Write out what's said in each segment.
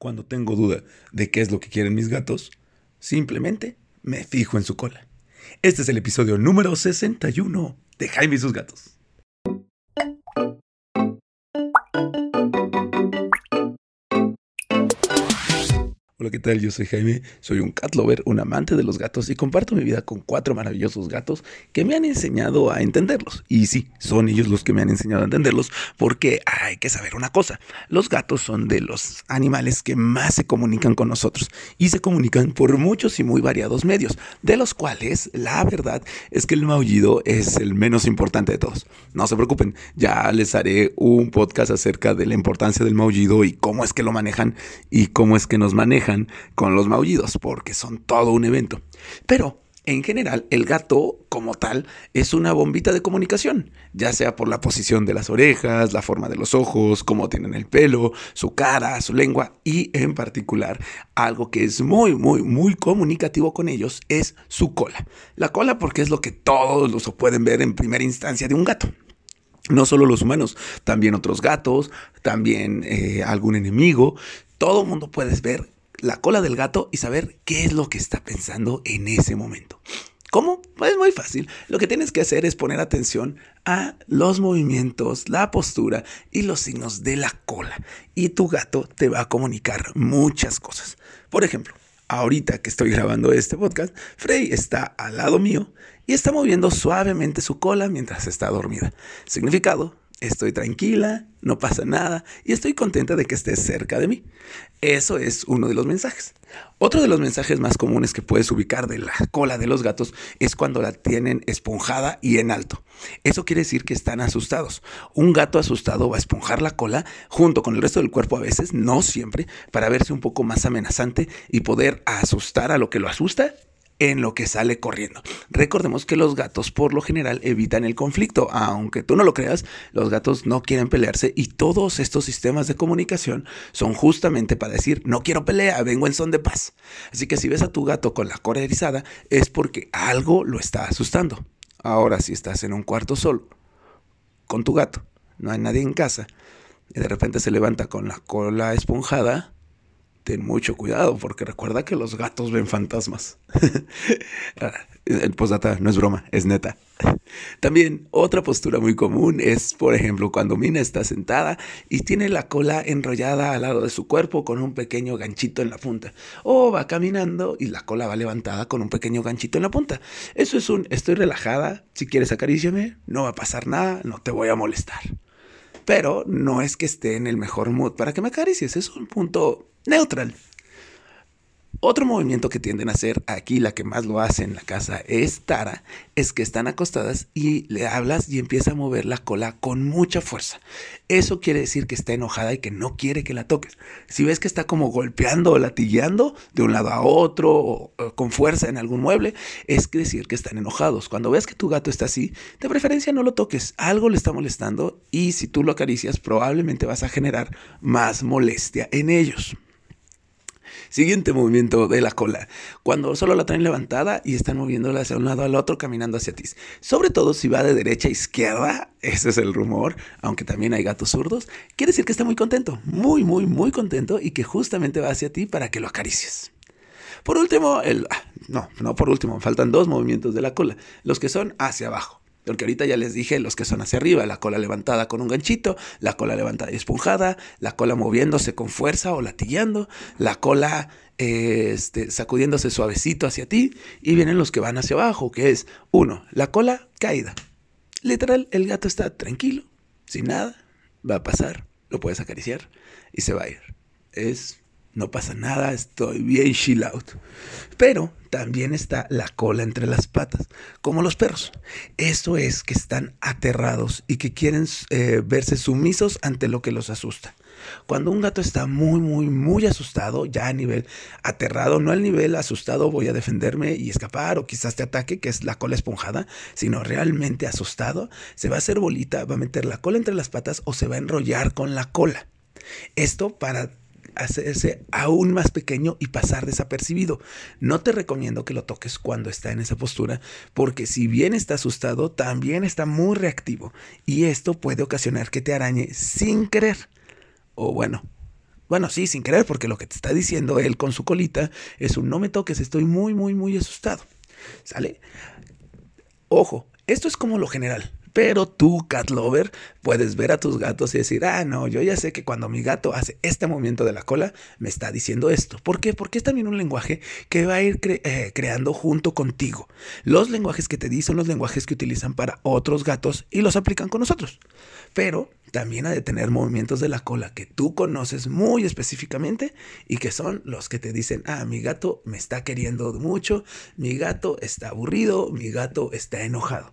Cuando tengo duda de qué es lo que quieren mis gatos, simplemente me fijo en su cola. Este es el episodio número 61 de Jaime y sus gatos. Hola, ¿qué tal? Yo soy Jaime, soy un cat lover, un amante de los gatos y comparto mi vida con cuatro maravillosos gatos que me han enseñado a entenderlos. Y sí, son ellos los que me han enseñado a entenderlos porque hay que saber una cosa, los gatos son de los animales que más se comunican con nosotros y se comunican por muchos y muy variados medios, de los cuales la verdad es que el maullido es el menos importante de todos. No se preocupen, ya les haré un podcast acerca de la importancia del maullido y cómo es que lo manejan y cómo es que nos manejan con los maullidos, porque son todo un evento. Pero en general, el gato como tal es una bombita de comunicación, ya sea por la posición de las orejas, la forma de los ojos, cómo tienen el pelo, su cara, su lengua y en particular algo que es muy, muy, muy comunicativo con ellos es su cola. La cola porque es lo que todos los pueden ver en primera instancia de un gato. No solo los humanos, también otros gatos, también eh, algún enemigo. Todo mundo puedes ver la cola del gato y saber qué es lo que está pensando en ese momento. ¿Cómo? Pues muy fácil. Lo que tienes que hacer es poner atención a los movimientos, la postura y los signos de la cola. Y tu gato te va a comunicar muchas cosas. Por ejemplo, ahorita que estoy grabando este podcast, Frey está al lado mío y está moviendo suavemente su cola mientras está dormida. Significado, estoy tranquila, no pasa nada y estoy contenta de que estés cerca de mí. Eso es uno de los mensajes. Otro de los mensajes más comunes que puedes ubicar de la cola de los gatos es cuando la tienen esponjada y en alto. Eso quiere decir que están asustados. Un gato asustado va a esponjar la cola junto con el resto del cuerpo a veces, no siempre, para verse un poco más amenazante y poder asustar a lo que lo asusta en lo que sale corriendo. Recordemos que los gatos por lo general evitan el conflicto, aunque tú no lo creas, los gatos no quieren pelearse y todos estos sistemas de comunicación son justamente para decir, no quiero pelea, vengo en son de paz. Así que si ves a tu gato con la cola erizada es porque algo lo está asustando. Ahora, si estás en un cuarto solo con tu gato, no hay nadie en casa, y de repente se levanta con la cola esponjada, ten mucho cuidado porque recuerda que los gatos ven fantasmas. El postdata no es broma, es neta. También otra postura muy común es, por ejemplo, cuando Mina está sentada y tiene la cola enrollada al lado de su cuerpo con un pequeño ganchito en la punta. O va caminando y la cola va levantada con un pequeño ganchito en la punta. Eso es un estoy relajada, si quieres acaríciame, no va a pasar nada, no te voy a molestar. Pero no es que esté en el mejor mood para que me acaricies, es un punto neutral. Otro movimiento que tienden a hacer, aquí la que más lo hace en la casa es Tara, es que están acostadas y le hablas y empieza a mover la cola con mucha fuerza. Eso quiere decir que está enojada y que no quiere que la toques. Si ves que está como golpeando o latillando de un lado a otro o, con fuerza en algún mueble, es decir que están enojados. Cuando ves que tu gato está así, de preferencia no lo toques. Algo le está molestando y si tú lo acaricias probablemente vas a generar más molestia en ellos. Siguiente movimiento de la cola. Cuando solo la traen levantada y están moviéndola hacia un lado al otro, caminando hacia ti. Sobre todo si va de derecha a izquierda, ese es el rumor, aunque también hay gatos zurdos, quiere decir que está muy contento, muy, muy, muy contento y que justamente va hacia ti para que lo acaricies. Por último, el... Ah, no, no por último, faltan dos movimientos de la cola, los que son hacia abajo. Porque ahorita ya les dije los que son hacia arriba, la cola levantada con un ganchito, la cola levantada y esponjada, la cola moviéndose con fuerza o latillando, la cola este, sacudiéndose suavecito hacia ti, y vienen los que van hacia abajo, que es uno, la cola caída. Literal, el gato está tranquilo, sin nada, va a pasar, lo puedes acariciar y se va a ir. Es no pasa nada, estoy bien chill out. Pero también está la cola entre las patas, como los perros. Eso es que están aterrados y que quieren eh, verse sumisos ante lo que los asusta. Cuando un gato está muy, muy, muy asustado, ya a nivel aterrado, no al nivel asustado voy a defenderme y escapar o quizás te ataque, que es la cola esponjada, sino realmente asustado, se va a hacer bolita, va a meter la cola entre las patas o se va a enrollar con la cola. Esto para hacerse aún más pequeño y pasar desapercibido. No te recomiendo que lo toques cuando está en esa postura, porque si bien está asustado, también está muy reactivo y esto puede ocasionar que te arañe sin querer. O bueno, Bueno, sí, sin querer, porque lo que te está diciendo él con su colita es un no me toques, estoy muy, muy, muy asustado. ¿Sale? Ojo, esto es como lo general. Pero tú, cat lover, puedes ver a tus gatos y decir, ah, no, yo ya sé que cuando mi gato hace este movimiento de la cola, me está diciendo esto. ¿Por qué? Porque es también un lenguaje que va a ir eh, creando junto contigo. Los lenguajes que te di son los lenguajes que utilizan para otros gatos y los aplican con nosotros. Pero también ha de tener movimientos de la cola que tú conoces muy específicamente y que son los que te dicen, ah, mi gato me está queriendo mucho, mi gato está aburrido, mi gato está enojado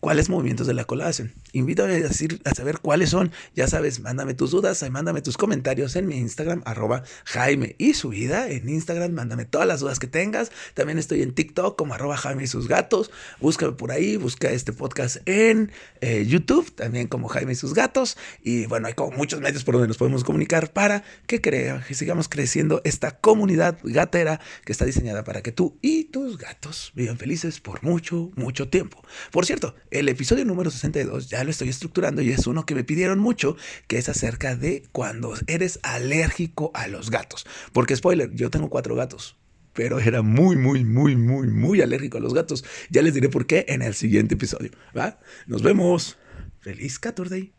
cuáles movimientos de la cola hacen. Invítame a, decir, a saber cuáles son. Ya sabes, mándame tus dudas, mándame tus comentarios en mi Instagram, arroba Jaime y su vida. En Instagram, mándame todas las dudas que tengas. También estoy en TikTok como arroba Jaime y sus gatos. Búscame por ahí, busca este podcast en eh, YouTube, también como Jaime y sus gatos. Y bueno, hay como muchos medios por donde nos podemos comunicar para que, crea, que sigamos creciendo esta comunidad gatera que está diseñada para que tú y tus gatos vivan felices por mucho, mucho tiempo. Por cierto, el episodio número 62 ya lo estoy estructurando y es uno que me pidieron mucho, que es acerca de cuando eres alérgico a los gatos. Porque, spoiler, yo tengo cuatro gatos, pero era muy, muy, muy, muy, muy alérgico a los gatos. Ya les diré por qué en el siguiente episodio. ¿va? Nos vemos. Feliz 14.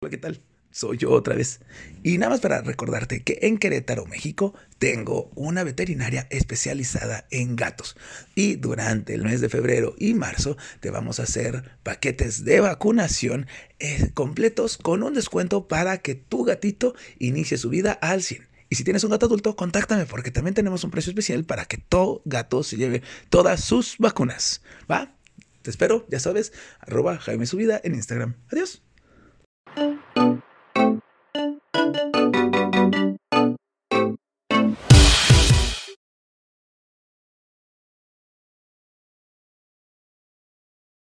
Hola, ¿qué tal? Soy yo otra vez. Y nada más para recordarte que en Querétaro, México, tengo una veterinaria especializada en gatos. Y durante el mes de febrero y marzo te vamos a hacer paquetes de vacunación eh, completos con un descuento para que tu gatito inicie su vida al 100. Y si tienes un gato adulto, contáctame porque también tenemos un precio especial para que todo gato se lleve todas sus vacunas. ¿Va? Te espero, ya sabes, arroba Jaime Subida en Instagram. Adiós.